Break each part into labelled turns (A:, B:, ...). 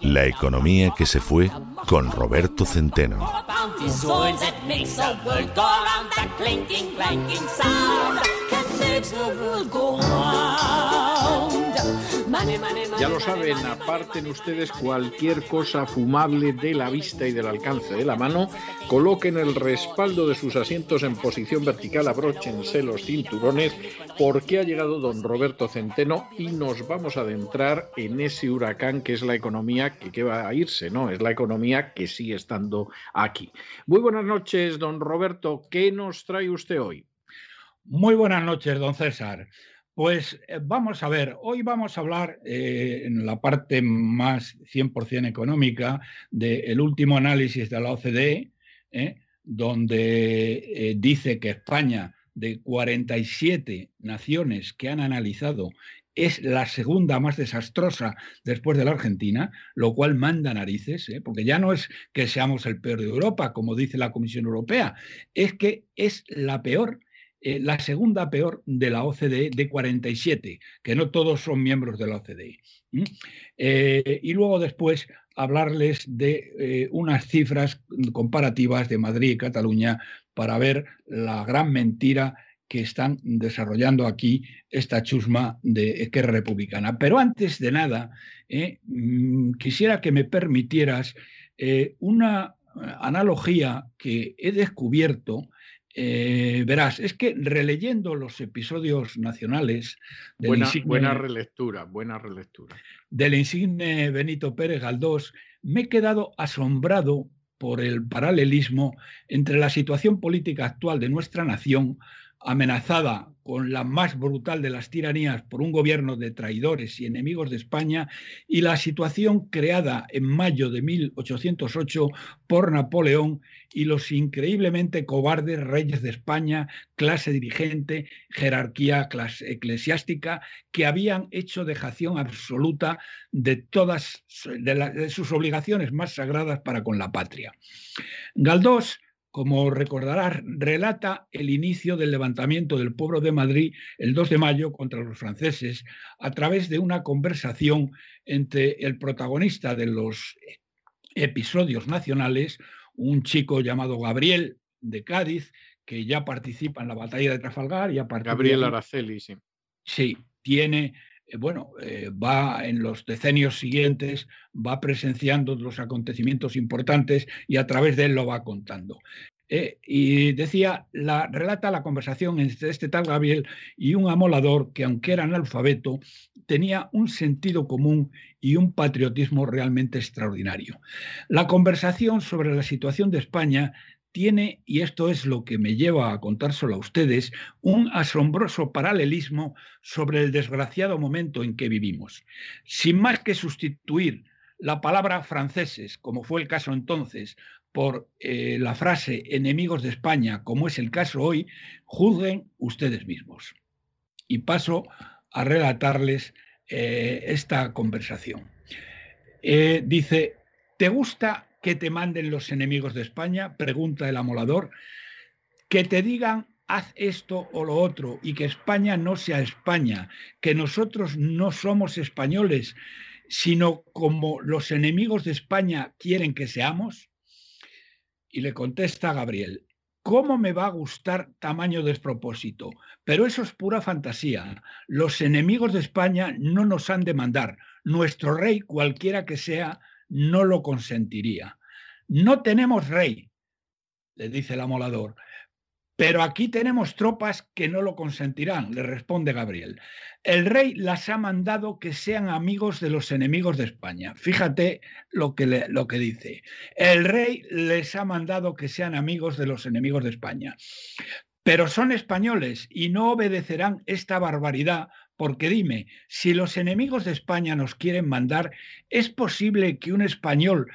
A: La economía que se fue con Roberto Centeno.
B: Ya lo saben, aparten ustedes cualquier cosa fumable de la vista y del alcance de la mano, coloquen el respaldo de sus asientos en posición vertical, abróchense los cinturones, porque ha llegado don Roberto Centeno y nos vamos a adentrar en ese huracán que es la economía que, que va a irse, ¿no? Es la economía que sigue estando aquí. Muy buenas noches, don Roberto. ¿Qué nos trae usted hoy?
C: Muy buenas noches, don César. Pues eh, vamos a ver, hoy vamos a hablar eh, en la parte más 100% económica del último análisis de la OCDE, eh, donde dice que España, de 47 naciones que han analizado, es la segunda más desastrosa después de la Argentina, lo cual manda narices, porque ya no es que seamos el peor de Europa, como dice la Comisión Europea, es que es la peor eh, la segunda peor de la OCDE de 47, que no todos son miembros de la OCDE. Eh, y luego después hablarles de eh, unas cifras comparativas de Madrid y Cataluña para ver la gran mentira que están desarrollando aquí esta chusma de que es republicana. Pero antes de nada, mm, quisiera que me permitieras una analogía que he descubierto eh, verás, es que releyendo los episodios nacionales del,
B: Buena,
C: insigne,
B: buena relectura, buena relectura.
C: del insigne Benito Pérez Galdós, me he quedado asombrado por el paralelismo entre la situación política actual de nuestra nación, amenazada con la más brutal de las tiranías por un gobierno de traidores y enemigos de España, y la situación creada en mayo de 1808 por Napoleón y los increíblemente cobardes reyes de España, clase dirigente, jerarquía clase eclesiástica, que habían hecho dejación absoluta de todas sus obligaciones más sagradas para con la patria. Galdós como recordarás, relata el inicio del levantamiento del pueblo de Madrid el 2 de mayo contra los franceses a través de una conversación entre el protagonista de los episodios nacionales, un chico llamado Gabriel de Cádiz, que ya participa en la batalla de Trafalgar y a partir de
B: Gabriel Araceli, sí.
C: Sí, tiene, bueno, eh, va en los decenios siguientes, va presenciando los acontecimientos importantes y a través de él lo va contando. Eh, y decía, la, relata la conversación entre este tal Gabriel y un amolador que, aunque era analfabeto, tenía un sentido común y un patriotismo realmente extraordinario. La conversación sobre la situación de España tiene, y esto es lo que me lleva a contárselo a ustedes, un asombroso paralelismo sobre el desgraciado momento en que vivimos. Sin más que sustituir la palabra franceses, como fue el caso entonces, por eh, la frase enemigos de España, como es el caso hoy, juzguen ustedes mismos. Y paso a relatarles eh, esta conversación. Eh, dice, ¿te gusta que te manden los enemigos de España? Pregunta el amolador. Que te digan, haz esto o lo otro, y que España no sea España, que nosotros no somos españoles, sino como los enemigos de España quieren que seamos. Y le contesta Gabriel, ¿cómo me va a gustar tamaño despropósito? Pero eso es pura fantasía. Los enemigos de España no nos han de mandar. Nuestro rey, cualquiera que sea, no lo consentiría. No tenemos rey, le dice el amolador, pero aquí tenemos tropas que no lo consentirán, le responde Gabriel. El rey las ha mandado que sean amigos de los enemigos de España. Fíjate lo que, le- lo que dice. El rey les ha mandado que sean amigos de los enemigos de España. Pero son españoles y no obedecerán esta barbaridad porque dime, si los enemigos de España nos quieren mandar, ¿es posible que un español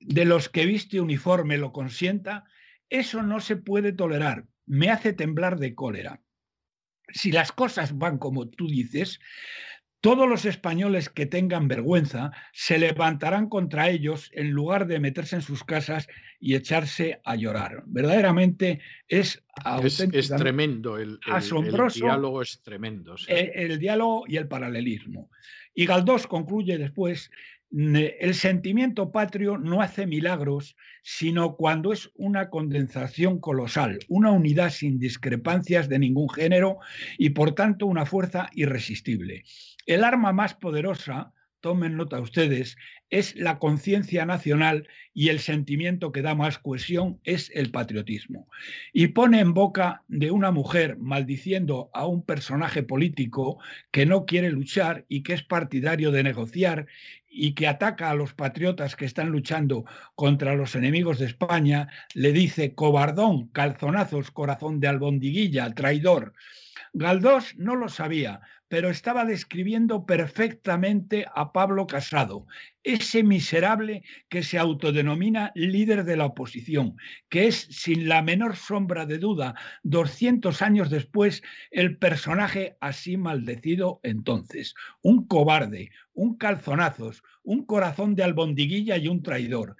C: de los que viste uniforme lo consienta? Eso no se puede tolerar. Me hace temblar de cólera. si las cosas van como tú dices, todos los españoles que tengan vergüenza se levantarán contra ellos en lugar de meterse en sus casas y echarse a llorar. Verdaderamente es
B: es, tremendo el,
C: asombroso.
B: El diálogo es tremendo.
C: El, el, diálogo y el paralelismo. Y Galdós concluye después el sentimiento patrio no hace milagros, sino cuando es una condensación colosal, una unidad sin discrepancias de ningún género y por tanto una fuerza irresistible. El arma más poderosa, tomen nota ustedes, es la conciencia nacional y el sentimiento que da más cohesión es el patriotismo. Y pone en boca de una mujer maldiciendo a un personaje político que no quiere luchar y que es partidario de negociar y que ataca a los patriotas que están luchando contra los enemigos de España, le dice cobardón, calzonazos, corazón de albondiguilla, traidor. Galdós no lo sabía, pero estaba describiendo perfectamente a Pablo Casado, ese miserable que se autodenomina líder de la oposición, que es, sin la menor sombra de duda, 200 años después, el personaje así maldecido entonces. Un cobarde, un calzonazos, un corazón de albondiguilla y un traidor.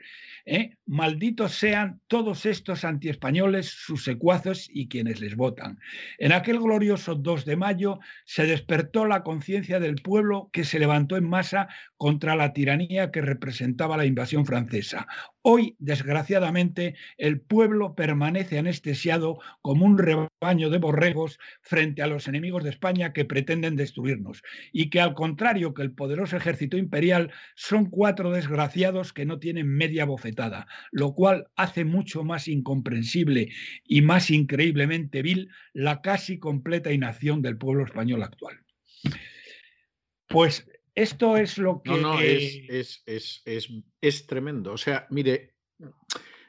C: ¿Eh? Malditos sean todos estos antiespañoles, sus secuazos y quienes les votan. En aquel glorioso 2 de mayo se despertó la conciencia del pueblo que se levantó en masa contra la tiranía que representaba la invasión francesa. Hoy, desgraciadamente, el pueblo permanece anestesiado como un rebaño de borregos frente a los enemigos de España que pretenden destruirnos, y que al contrario que el poderoso ejército imperial, son cuatro desgraciados que no tienen media bofetada, lo cual hace mucho más incomprensible y más increíblemente vil la casi completa inacción del pueblo español actual. Pues esto es lo que...
B: No, no, es, es, tremendo. O sea, mire,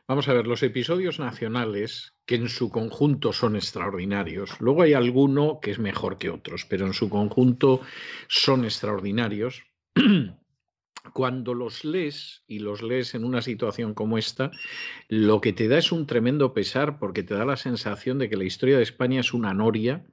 B: vamos a ver, los episodios nacionales, que en su conjunto son extraordinarios, luego hay alguno que es mejor que otros, pero en su conjunto son extraordinarios. Cuando los lees y los lees en una situación como esta, lo que te da es un tremendo pesar porque te da la sensación de que la historia de España es una noria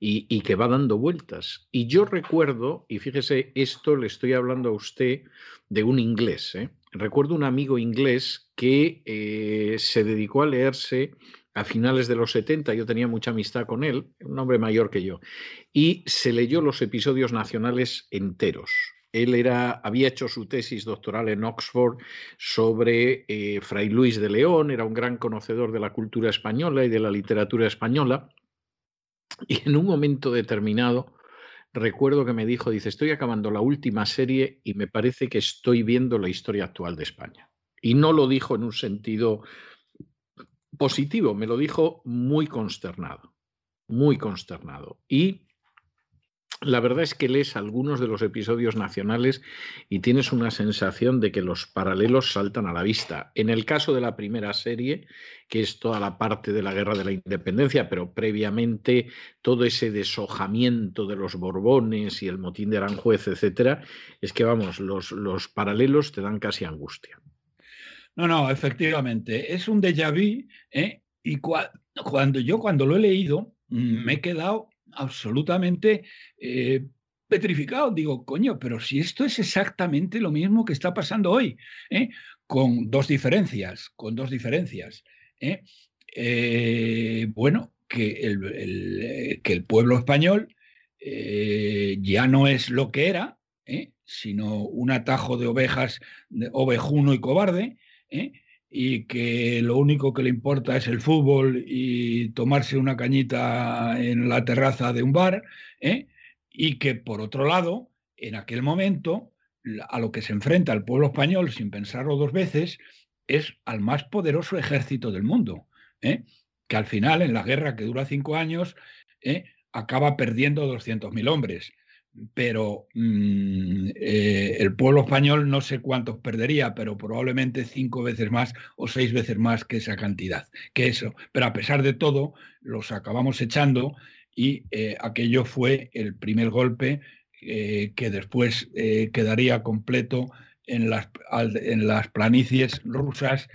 B: y, que va dando vueltas. Y yo recuerdo, y fíjese, esto le estoy hablando a usted de un inglés, ¿eh? recuerdo un amigo inglés que eh, se dedicó a leerse a finales de los 70, yo tenía mucha amistad con él, un hombre mayor que yo, y se leyó los episodios nacionales enteros. Él era, había hecho su tesis doctoral en Oxford sobre eh, Fray Luis de León, era un gran conocedor de la cultura española y de la literatura española, y en un momento determinado, recuerdo que me dijo, dice, estoy acabando la última serie y me parece que estoy viendo la historia actual de España. Y no lo dijo en un sentido positivo, me lo dijo muy consternado, muy consternado. Y la verdad es que lees algunos de los episodios nacionales y tienes una sensación de que los paralelos saltan a la vista. En el caso de la primera serie, que es toda la parte de la guerra de la independencia, pero previamente todo ese deshojamiento de los Borbones y el motín de Aranjuez, etcétera, es que vamos, los, los paralelos te dan casi angustia.
C: No, no, efectivamente, es un déjà vu, ¿eh? y cuando yo cuando lo he leído me he quedado absolutamente eh, petrificado. Digo, coño, pero si esto es exactamente lo mismo que está pasando hoy, ¿eh? con dos diferencias, con dos diferencias. ¿eh? bueno, que el, que el, pueblo español ya no es lo que era, sino un atajo de ovejas, de ovejuno y cobarde, y que lo único que le importa es el fútbol y tomarse una cañita en la terraza de un bar, ¿eh? y que por otro lado, en aquel momento, a lo que se enfrenta el pueblo español, sin pensarlo dos veces, es al más poderoso ejército del mundo, ¿eh? que al final, en la guerra que dura cinco años, ¿eh? acaba perdiendo 200.000 hombres pero mm, eh, el pueblo español no sé cuántos perdería, pero probablemente cinco veces más o seis veces más que esa cantidad, que eso. Pero a pesar de todo, los acabamos echando y eh, aquello fue el primer golpe eh, que después quedaría completo en las, en las planicies rusas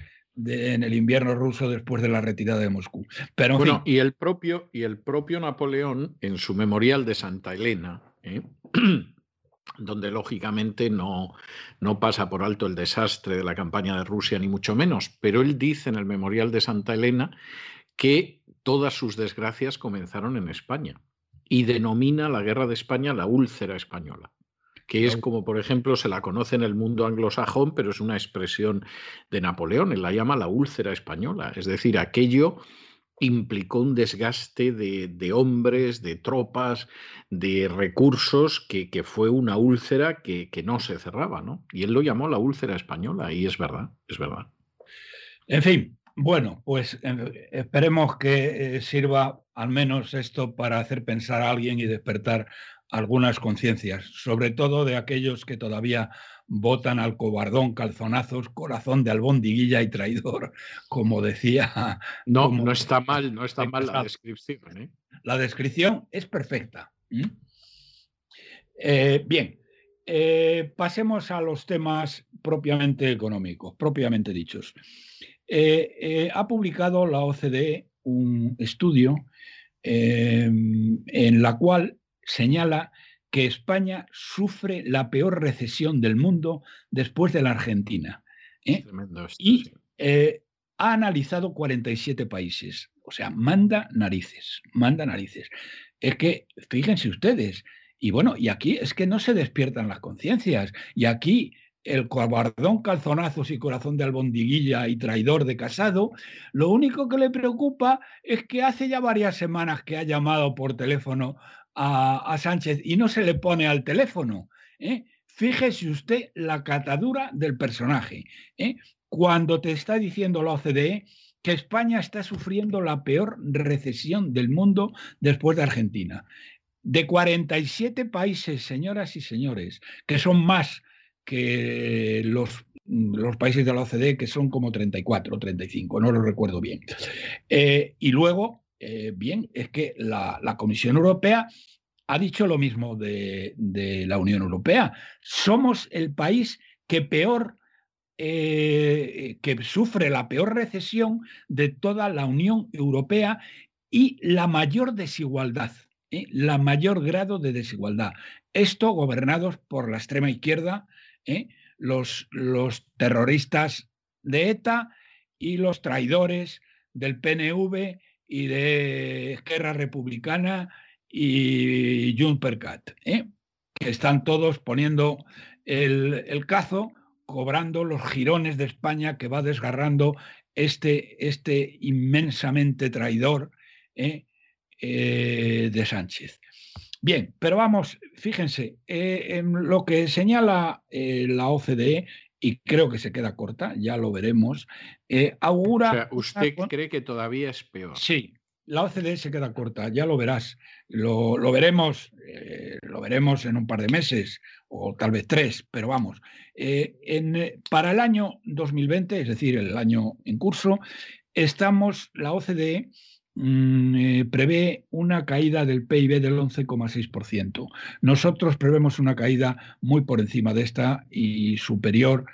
C: en el invierno ruso después de la retirada de Moscú.
B: Bueno, y el propio y el propio Napoleón en su memorial de Santa Elena, ¿eh? donde lógicamente no, no pasa por alto el desastre de la campaña de Rusia, ni mucho menos, pero él dice en el memorial de Santa Elena que todas sus desgracias comenzaron en España y denomina la guerra de España la úlcera española que es como, por ejemplo, se la conoce en el mundo anglosajón, pero es una expresión de Napoleón, él la llama la úlcera española, es decir, aquello implicó un desgaste de, hombres, de tropas, de recursos, que, fue una úlcera que, no se cerraba, ¿no? Y él lo llamó la úlcera española, y es verdad, es verdad.
C: En fin, bueno, pues eh, esperemos que eh, sirva al menos esto para hacer pensar a alguien y despertar algunas conciencias, sobre todo de aquellos que todavía votan al cobardón, calzonazos, corazón de albondiguilla y traidor, como decía.
B: No, no está mal, no está mal la descripción. ¿eh?
C: La descripción es perfecta. Eh, bien, eh, pasemos a los temas propiamente económicos, propiamente dichos. ha publicado la OCDE un estudio en la cual señala que España sufre la peor recesión del mundo después de la Argentina. ¿eh? y eh, ha analizado 47 países. O sea, manda narices, manda narices. Es que, fíjense ustedes, y bueno, y aquí es que no se despiertan las conciencias. Y aquí el cobardón calzonazos y corazón de albondiguilla y traidor de casado, lo único que le preocupa es que hace ya varias semanas que ha llamado por teléfono a, Sánchez y no se le pone al teléfono. ¿eh? Fíjese usted la catadura del personaje. ¿eh? Cuando te está diciendo la OCDE que España está sufriendo la peor recesión del mundo después de Argentina. De 47 países, señoras y señores, que son más que los, los países de la OCDE, que son como 34 o 35, no lo recuerdo bien. Eh, y luego eh, bien, es que la, Comisión Europea ha dicho lo mismo de, la Unión Europea. Somos el país que peor, eh, que sufre la peor recesión de toda la Unión Europea y la mayor desigualdad, ¿eh? la mayor grado de desigualdad. Esto gobernados por la extrema izquierda, los, los terroristas de ETA y los traidores del PNV y de Esquerra Republicana y Junpercat, ¿eh? que están todos poniendo el, cazo, cobrando los jirones de España que va desgarrando este, este inmensamente traidor ¿eh? Eh, de Sánchez. Bien, pero vamos, fíjense, en lo que señala la OCDE y creo que se queda corta, ya lo veremos, eh, augura...
B: O sea, ¿usted cree que todavía es peor?
C: Sí, la OCDE se queda corta, ya lo verás. Lo, veremos, eh, lo veremos en un par de meses o tal vez tres, pero vamos. Eh, en, para el año 2020, es decir, el año en curso, estamos, la OCDE eh, prevé una caída del PIB del 11,6%. Nosotros prevemos una caída muy por encima de esta y superior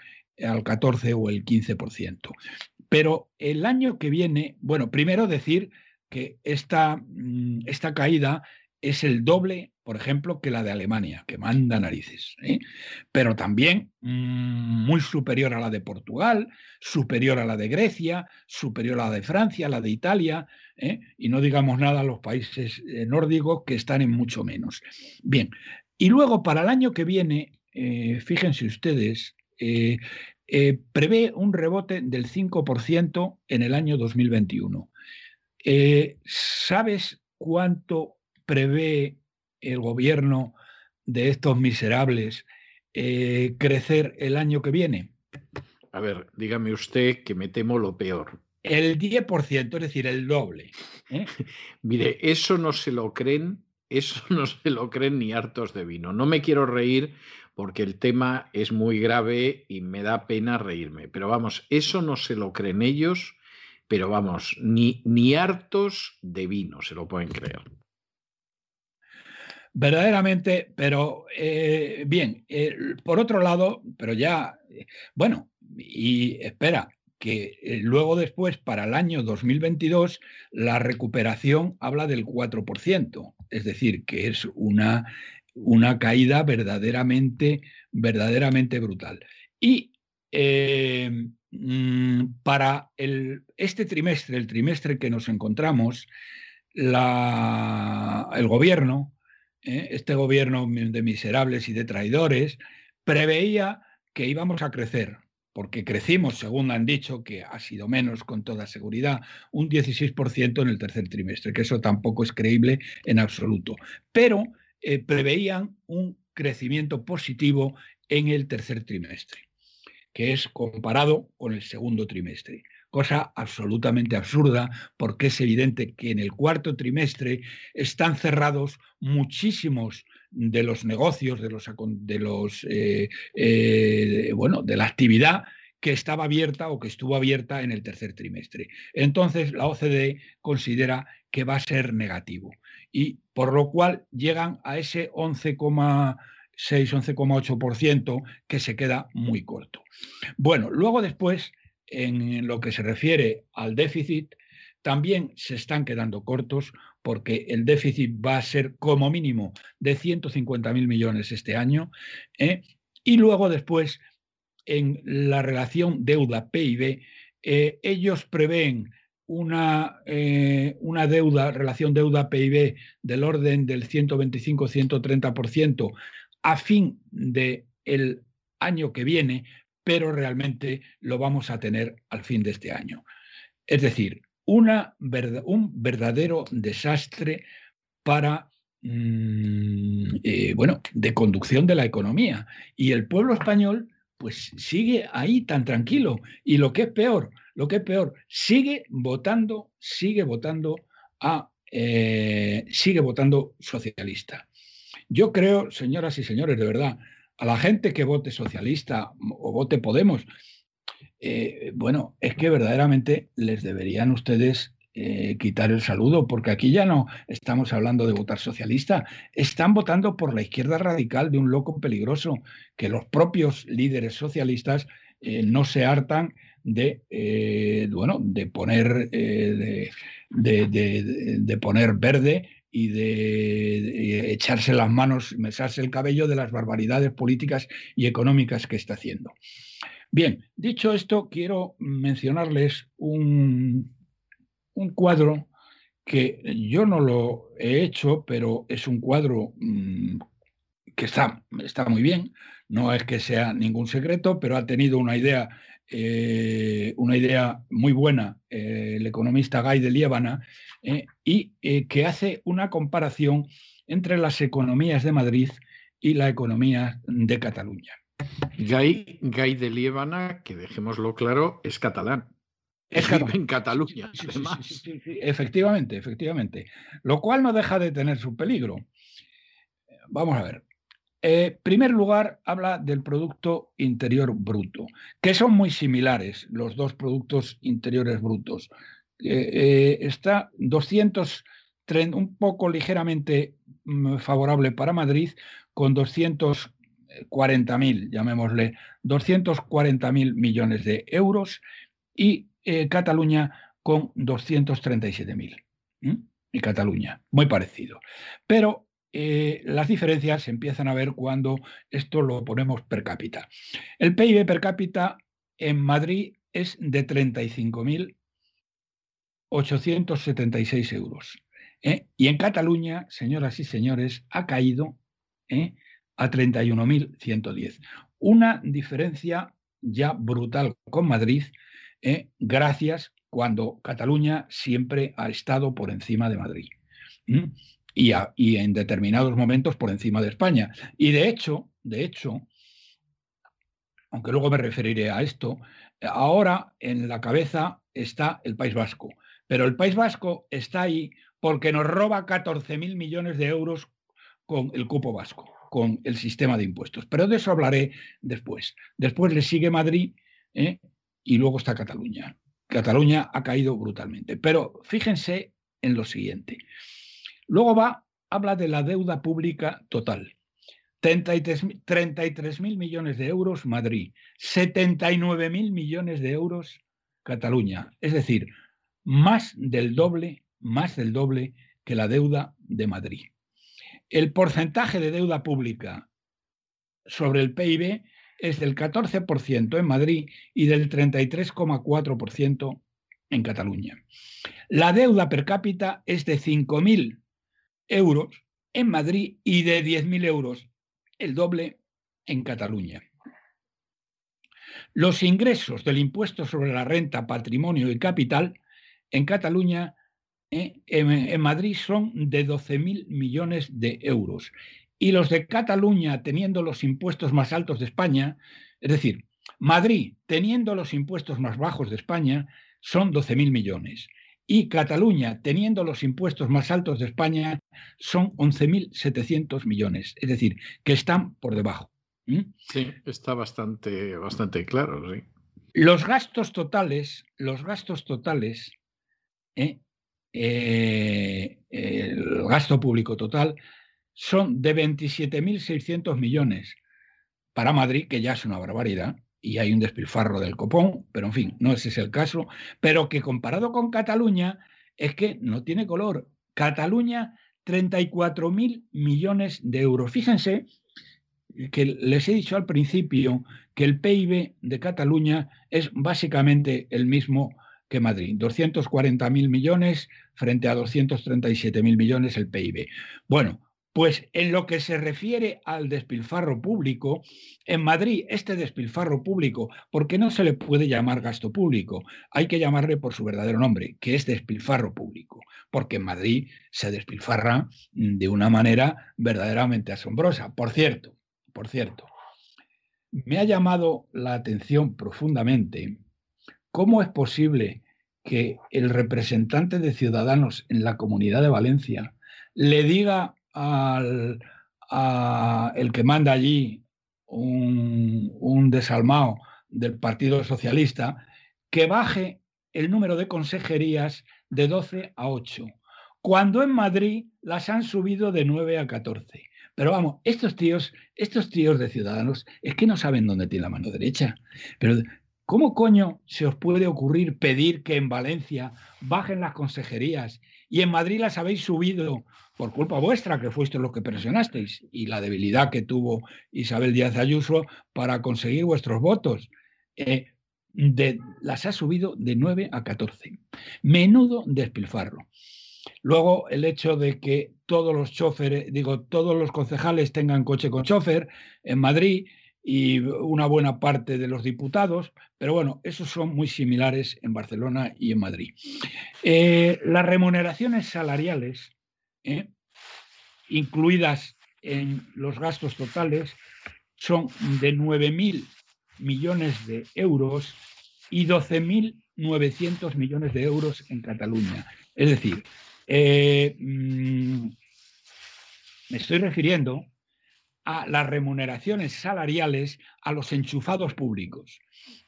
C: al 14 o el 15%. Pero el año que viene, bueno, primero decir que esta, mm, esta caída es el doble, por ejemplo, que la de Alemania, que manda narices, ¿eh? pero también mm, muy superior a la de Portugal, superior a la de Grecia, superior a la de Francia, la de Italia, ¿eh? y no digamos nada a los países eh, nórdicos que están en mucho menos. Bien, y luego para el año que viene, fíjense ustedes, prevé un rebote del 5% en el año 2021. ¿Sabes cuánto prevé el gobierno de estos miserables eh, crecer el año que viene?
B: A ver, dígame usted que me temo lo peor.
C: El 10%, es decir, el doble.
B: ¿eh? Mire, eso no se lo creen, eso no se lo creen ni hartos de vino. No me quiero reír porque el tema es muy grave y me da pena reírme. Pero vamos, eso no se lo creen ellos, pero vamos, ni, ni hartos de vino se lo pueden creer.
C: Verdaderamente, pero eh, bien, eh, por otro lado, pero ya, bueno, y espera, que eh, luego después, para el año 2022, la recuperación habla del 4%, es decir, que es una, una caída verdaderamente, verdaderamente brutal. Y eh, mm, para el, este trimestre, el trimestre que nos encontramos, la, el gobierno, eh, este gobierno de miserables y de traidores, preveía que íbamos a crecer, porque crecimos, según han dicho, que ha sido menos con toda seguridad, un 16% en el tercer trimestre, que eso tampoco es creíble en absoluto. Pero eh, preveían un crecimiento positivo en el tercer trimestre, que es comparado con el segundo trimestre cosa absolutamente absurda porque es evidente que en el cuarto trimestre están cerrados muchísimos de los negocios, de los, eh, eh, bueno, de la actividad que estaba abierta o que estuvo abierta en el tercer trimestre. Entonces, la OCDE considera que va a ser negativo y por lo cual llegan a ese 11,6, 11,8% que se queda muy corto. Bueno, luego después en lo que se refiere al déficit, también se están quedando cortos porque el déficit va a ser como mínimo de 150.000 millones este año. ¿eh? Y luego después, en la relación deuda-PIB, eh, ellos prevén una, eh, una deuda, relación deuda-PIB del orden del 125-130% a fin del el año que viene, pero realmente lo vamos a tener al fin de este año. Es decir, una, un verdadero desastre para, mm, eh, bueno, de conducción de la economía. Y el pueblo español, pues sigue ahí tan tranquilo. Y lo que es peor, lo que es peor, sigue votando, sigue votando a, eh, sigue votando socialista. Yo creo, señoras y señores, de verdad, a la gente que vote socialista o vote Podemos, eh, bueno, es que verdaderamente les deberían ustedes eh, quitar el saludo, porque aquí ya no estamos hablando de votar socialista, están votando por la izquierda radical de un loco peligroso, que los propios líderes socialistas eh, no se hartan de, bueno, de poner, de, de, poner verde y de, echarse las manos, mesarse el cabello de las barbaridades políticas y económicas que está haciendo. Bien, dicho esto, quiero mencionarles un, un cuadro que yo no lo he hecho, pero es un cuadro mm, que está, está muy bien, no es que sea ningún secreto, pero ha tenido una idea eh, una idea muy buena eh, el economista Guy de Liébana eh, y que hace una comparación entre las economías de Madrid y la economía de Cataluña.
B: Guy, de Liébana, que dejémoslo claro, es catalán. Es en Cataluña,
C: efectivamente, efectivamente. Lo cual no deja de tener su peligro. Vamos a ver. Eh, primer lugar, habla del Producto Interior Bruto, que son muy similares los dos productos interiores brutos. Eh, eh, está 200, un poco ligeramente mm, favorable para Madrid, con 240.000, llamémosle, 240.000 millones de euros, y Cataluña con 237.000. Y Cataluña, muy parecido. Pero eh, las diferencias se empiezan a ver cuando esto lo ponemos per cápita. El PIB per cápita en Madrid es de 35.876 euros. ¿eh? Y en Cataluña, señoras y señores, ha caído ¿eh? a 31.110. Una diferencia ya brutal con Madrid, gracias cuando Cataluña siempre ha estado por encima de Madrid y, en determinados momentos por encima de España. Y de hecho, de hecho, aunque luego me referiré a esto, ahora en la cabeza está el País Vasco. Pero el País Vasco está ahí porque nos roba 14.000 millones de euros con el cupo vasco, con el sistema de impuestos. Pero de eso hablaré después. Después le sigue Madrid ¿eh? y luego está Cataluña. Cataluña ha caído brutalmente. Pero fíjense en lo siguiente. Luego va, habla de la deuda pública total. 33 mil millones de euros Madrid, 79 mil millones de euros Cataluña, es decir, más del doble, más del doble que la deuda de Madrid. El porcentaje de deuda pública sobre el PIB es del 14% en Madrid y del 33,4% en Cataluña. La deuda per cápita es de 5.000 euros en Madrid y de 10.000 euros, el doble en Cataluña. Los ingresos del impuesto sobre la renta, patrimonio y capital en Cataluña, eh, en, Madrid, son de 12.000 millones de euros. Y los de Cataluña, teniendo los impuestos más altos de España, es decir, Madrid, teniendo los impuestos más bajos de España, son 12.000 millones. Y Cataluña, teniendo los impuestos más altos de España, son 11.700 millones. Es decir, que están por debajo.
B: Sí, está bastante, bastante claro, sí.
C: Los gastos totales, los gastos totales, ¿eh? Eh, el gasto público total, son de 27.600 millones para Madrid, que ya es una barbaridad, y hay un despilfarro del copón, pero en fin, no ese es el caso, pero que comparado con Cataluña es que no tiene color. Cataluña, 34.000 millones de euros. Fíjense que les he dicho al principio que el PIB de Cataluña es básicamente el mismo que Madrid, 240.000 millones frente a 237.000 millones el PIB. Bueno, pues en lo que se refiere al despilfarro público, en Madrid este despilfarro público, porque no se le puede llamar gasto público, hay que llamarle por su verdadero nombre, que es despilfarro público, porque en Madrid se despilfarra de una manera verdaderamente asombrosa. Por cierto, por cierto, me ha llamado la atención profundamente cómo es posible que el representante de Ciudadanos en la Comunidad de Valencia le diga al el que manda allí un, un desalmado del Partido Socialista que baje el número de consejerías de 12 a 8, cuando en Madrid las han subido de 9 a 14. Pero vamos, estos tíos, estos tíos de ciudadanos, es que no saben dónde tiene la mano derecha. Pero, ¿cómo coño se os puede ocurrir pedir que en Valencia bajen las consejerías y en Madrid las habéis subido por culpa vuestra, que fuisteis los que presionasteis, y la debilidad que tuvo Isabel Díaz Ayuso para conseguir vuestros votos? Eh, de, las ha subido de 9 a 14. Menudo despilfarro. Luego, el hecho de que todos los choferes, digo, todos los concejales tengan coche con chofer en Madrid y una buena parte de los diputados, pero bueno, esos son muy similares en Barcelona y en Madrid. Eh, las remuneraciones salariales, eh, incluidas en los gastos totales, son de 9.000 millones de euros y 12.900 millones de euros en Cataluña. Es decir, eh, mm, me estoy refiriendo a las remuneraciones salariales a los enchufados públicos.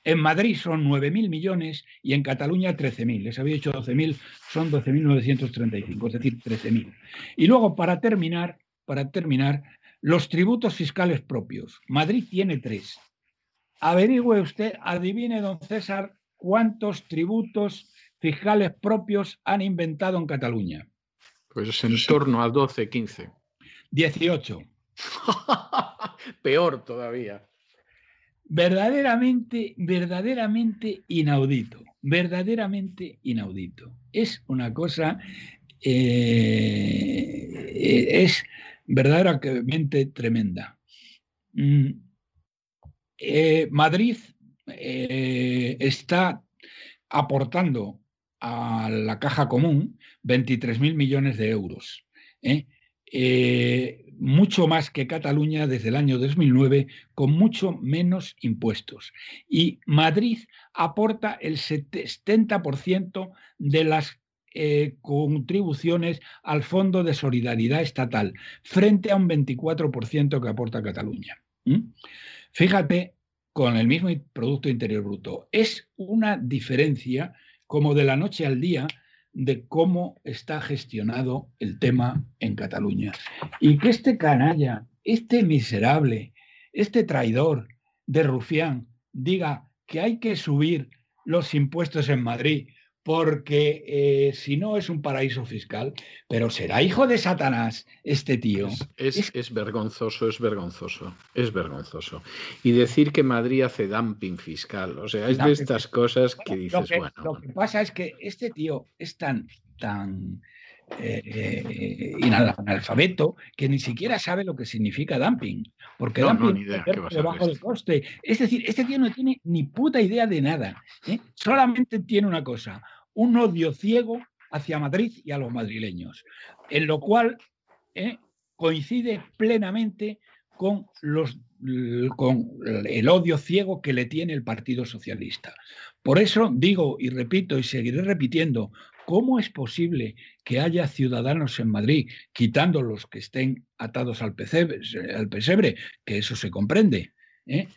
C: En Madrid son 9.000 millones y en Cataluña 13.000. Les había dicho 12.000, son 12.935, es decir, 13.000. Y luego, para terminar, para terminar, los tributos fiscales propios. Madrid tiene tres. Averigüe usted, adivine, don César, cuántos tributos fiscales propios han inventado en Cataluña?
B: Pues en torno a 12, 15.
C: 18.
B: Peor todavía.
C: Verdaderamente, verdaderamente inaudito. Verdaderamente inaudito. Es una cosa, eh, es verdaderamente tremenda. Mm, eh, Madrid eh, está aportando a la caja común 23.000 millones de euros. ¿eh? Eh, mucho más que Cataluña desde el año 2009, con mucho menos impuestos. Y Madrid aporta el 70% de las eh, contribuciones al Fondo de Solidaridad Estatal, frente a un 24% que aporta Cataluña. Fíjate, con el mismo Producto Interior Bruto. Es una diferencia como de la noche al día de cómo está gestionado el tema en Cataluña. Y que este canalla, este miserable, este traidor de Rufián diga que hay que subir los impuestos en Madrid, porque eh, si no es un paraíso fiscal, pero será hijo de Satanás este tío.
B: Es, es, vergonzoso, es vergonzoso, es vergonzoso. Y decir que Madrid hace dumping fiscal, o sea, es de estas cosas que dices, bueno.
C: Lo que pasa es que este tío es tan, tan eh, eh, analfabeto que ni siquiera sabe lo que significa dumping, porque dumping es debajo del coste. Es decir, este tío no tiene ni puta idea de nada, ¿eh? solamente tiene una cosa, un odio ciego hacia Madrid y a los madrileños, en lo cual coincide plenamente con el odio ciego que le tiene el Partido Socialista. Por eso digo y repito y seguiré repitiendo, ¿Cómo es posible que haya ciudadanos en Madrid, quitando los que estén atados al pesebre, que eso se comprende? ¿eh?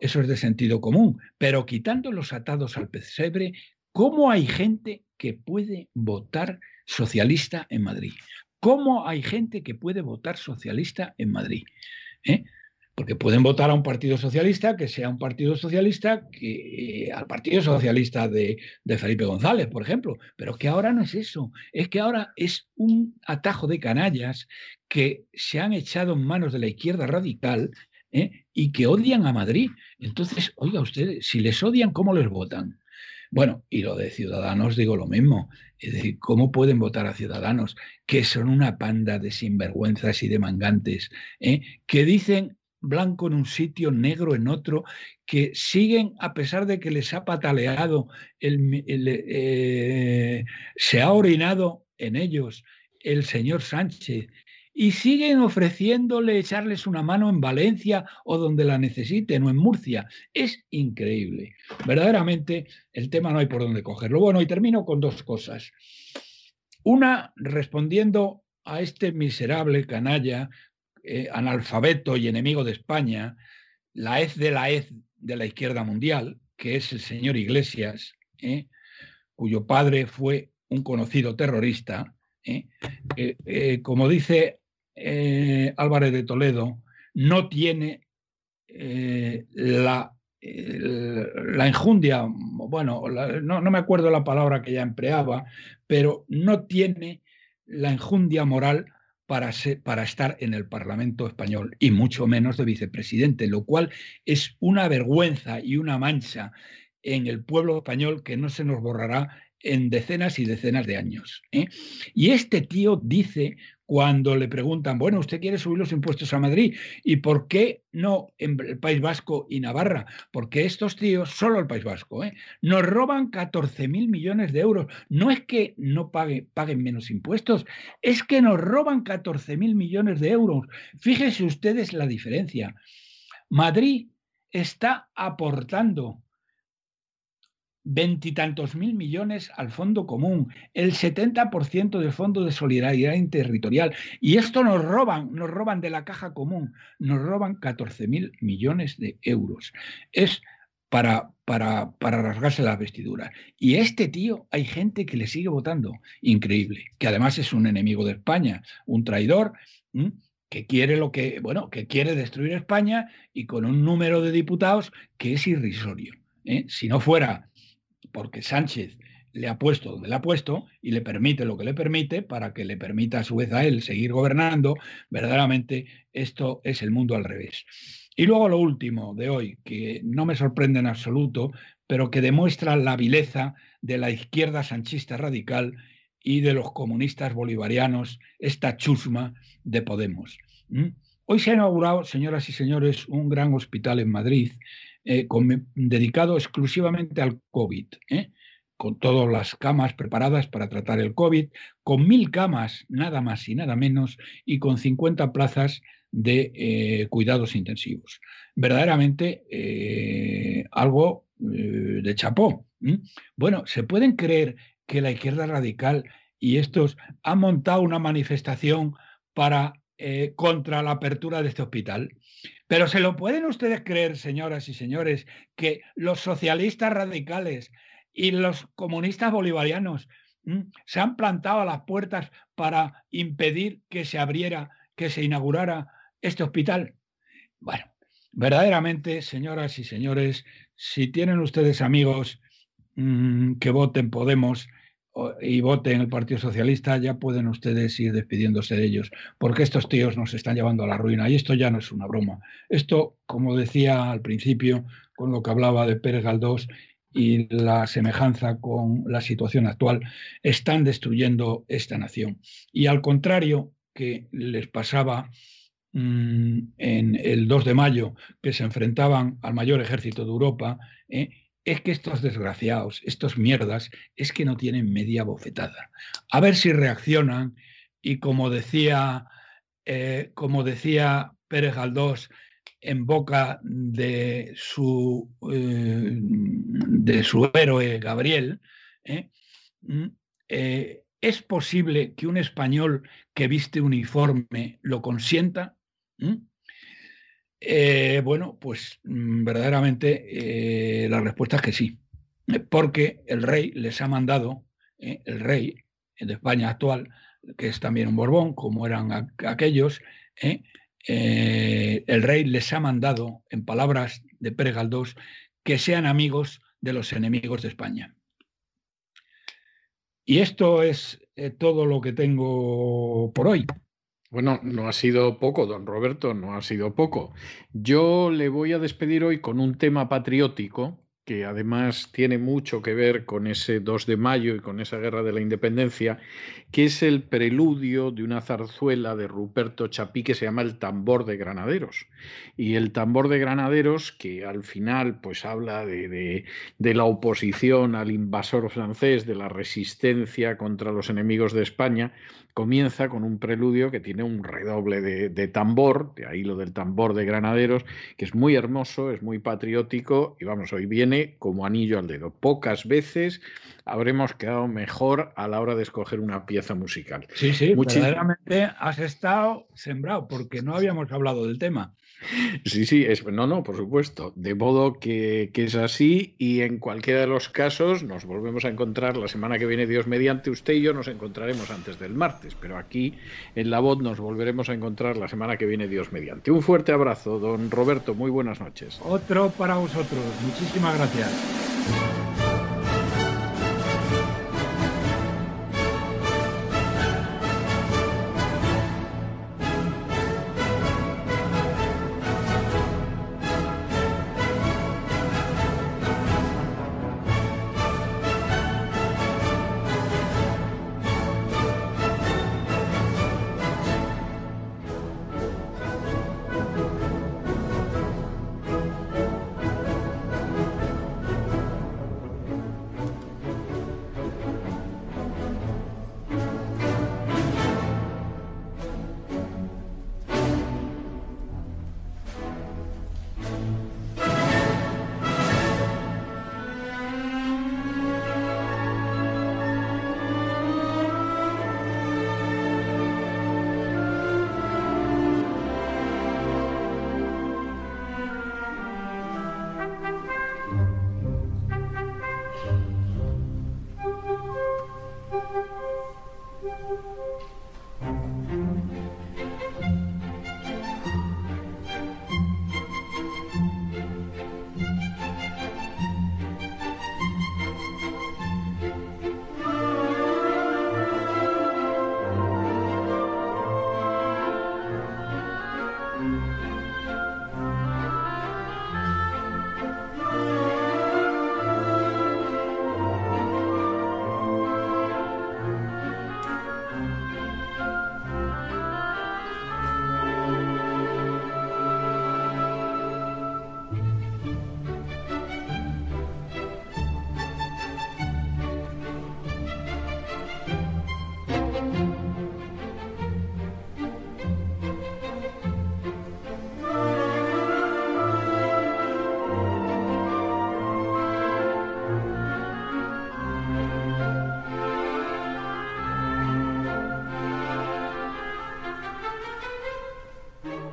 C: Eso es de sentido común, pero quitando los atados al pesebre, ¿cómo hay gente que puede votar socialista en Madrid? ¿Cómo hay gente que puede votar socialista en Madrid? ¿Eh? porque pueden votar a un partido socialista que sea un partido socialista que eh, al partido socialista de, Felipe González, por ejemplo, pero que ahora no es eso, es que ahora es un atajo de canallas que se han echado en manos de la izquierda radical ¿eh? y que odian a Madrid. Entonces, oiga ustedes, si les odian, ¿cómo les votan? Bueno, y lo de Ciudadanos digo lo mismo. Es decir, ¿cómo pueden votar a Ciudadanos? Que son una panda de sinvergüenzas y de mangantes, ¿eh? que dicen blanco en un sitio, negro en otro, que siguen, a pesar de que les ha pataleado, eh, se ha orinado en ellos el señor Sánchez, y siguen ofreciéndole echarles una mano en Valencia o donde la necesiten o en Murcia. Es increíble. Verdaderamente el tema no hay por dónde cogerlo. Bueno, y termino con dos cosas. Una, respondiendo a este miserable canalla eh, analfabeto y enemigo de España, la hez de la hez de la izquierda mundial, que es el señor Iglesias, ¿eh? cuyo padre fue un conocido terrorista, ¿eh? como dice Álvarez de Toledo, no tiene la, la enjundia, bueno, no, no me acuerdo la palabra que ya empleaba, pero no tiene la enjundia moral para, para estar en el Parlamento español y mucho menos de vicepresidente, lo cual es una vergüenza y una mancha en el pueblo español que no se nos borrará en decenas y decenas de años. ¿eh? Y este tío dice cuando le preguntan, bueno, usted quiere subir los impuestos a Madrid, ¿y por qué no en el País Vasco y Navarra? Porque estos tíos, solo el País Vasco, ¿eh? nos roban 14 mil millones de euros. No es que no pague, paguen menos impuestos, es que nos roban 14 mil millones de euros. Fíjense ustedes la diferencia. Madrid está aportando veintitantos mil millones al fondo común, el 70% del fondo de solidaridad territorial. Y esto nos roban, nos roban de la caja común, nos roban 14 mil millones de euros. Es para, para, para rasgarse las vestiduras. Y este tío hay gente que le sigue votando. Increíble. Que además es un enemigo de España, un traidor. que quiere lo que, bueno, que quiere destruir España y con un número de diputados que es irrisorio. ¿eh? Si no fuera porque Sánchez le ha puesto donde le ha puesto y le permite lo que le permite para que le permita a su vez a él seguir gobernando, verdaderamente esto es el mundo al revés. Y luego lo último de hoy, que no me sorprende en absoluto, pero que demuestra la vileza de la izquierda sanchista radical y de los comunistas bolivarianos, esta chusma de Podemos. Hoy se ha inaugurado, señoras y señores, un gran hospital en Madrid eh, dedicado exclusivamente al COVID, ¿eh? con todas las camas preparadas para tratar el COVID, con mil camas, nada más y nada menos, y con 50 plazas de eh, cuidados intensivos. Verdaderamente algo de chapó. Bueno, ¿se pueden creer que la izquierda radical y estos han montado una manifestación para contra la apertura de este hospital? Pero ¿se lo pueden ustedes creer, señoras y señores, que los socialistas radicales y los comunistas bolivarianos se han plantado a las puertas para impedir que se abriera, que se inaugurara este hospital? Bueno, verdaderamente, señoras y señores, si tienen ustedes amigos mm, que voten Podemos y voten el Partido Socialista, ya pueden ustedes ir despidiéndose de ellos, porque estos tíos nos están llevando a la ruina y esto ya no es una broma. Esto, como decía al principio, con lo que hablaba de Pérez Galdós y la semejanza con la situación actual, están destruyendo esta nación. Y al contrario que les pasaba mm, en el 2 de mayo, que se enfrentaban al mayor ejército de Europa, eh, es que estos desgraciados, estos mierdas, es que no tienen media bofetada. A ver si reaccionan y como decía, eh, como decía Pérez Galdós en boca de su, eh, de su héroe Gabriel, ¿eh? Mm, ¿es posible que un español que viste uniforme lo consienta? ¿Mm? Eh, bueno, pues mm, verdaderamente eh, la respuesta es que sí, porque el rey les ha mandado, eh, el rey de España actual, que es también un Borbón, como eran aquellos, el rey les ha mandado, en palabras de Pérez Galdós, que sean amigos de los enemigos de España. Y esto es todo lo que tengo por hoy.
B: Bueno, no ha sido poco, don Roberto, no ha sido poco. Yo le voy a despedir hoy con un tema patriótico que además tiene mucho que ver con ese 2 de mayo y con esa guerra de la independencia, que es el preludio de una zarzuela de Ruperto Chapí que se llama El tambor de granaderos. Y el tambor de granaderos, que al final pues habla de, de la oposición al invasor francés, de la resistencia contra los enemigos de España, comienza con un preludio que tiene un redoble de, tambor, de ahí lo del tambor de granaderos, que es muy hermoso, es muy patriótico y vamos, hoy viene como anillo al dedo. Pocas veces habremos quedado mejor a la hora de escoger una pieza musical.
C: Sí, sí, verdaderamente has estado sembrado porque no habíamos hablado del tema.
B: Sí, sí, es, no, no, por supuesto. De modo que, que, es así y en cualquiera de los casos nos volvemos a encontrar la semana que viene, Dios mediante, usted y yo nos encontraremos antes del martes, pero aquí en La Voz nos volveremos a encontrar la semana que viene, Dios mediante. Un fuerte abrazo, don Roberto, muy buenas noches.
C: Otro para vosotros, muchísimas gracias.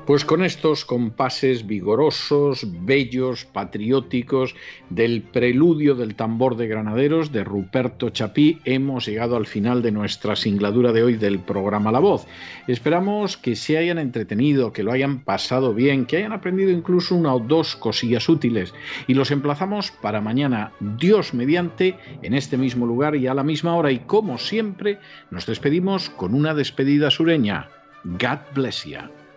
B: Pues con estos compases vigorosos, bellos, patrióticos del preludio del tambor de granaderos de Ruperto Chapí hemos llegado al final de nuestra singladura de hoy del programa La Voz. Esperamos que se hayan entretenido, que lo hayan pasado bien, que hayan aprendido incluso una o dos cosillas útiles y los emplazamos para mañana, Dios mediante, en este mismo lugar y a la misma hora y como siempre nos despedimos con una despedida sureña. God bless you.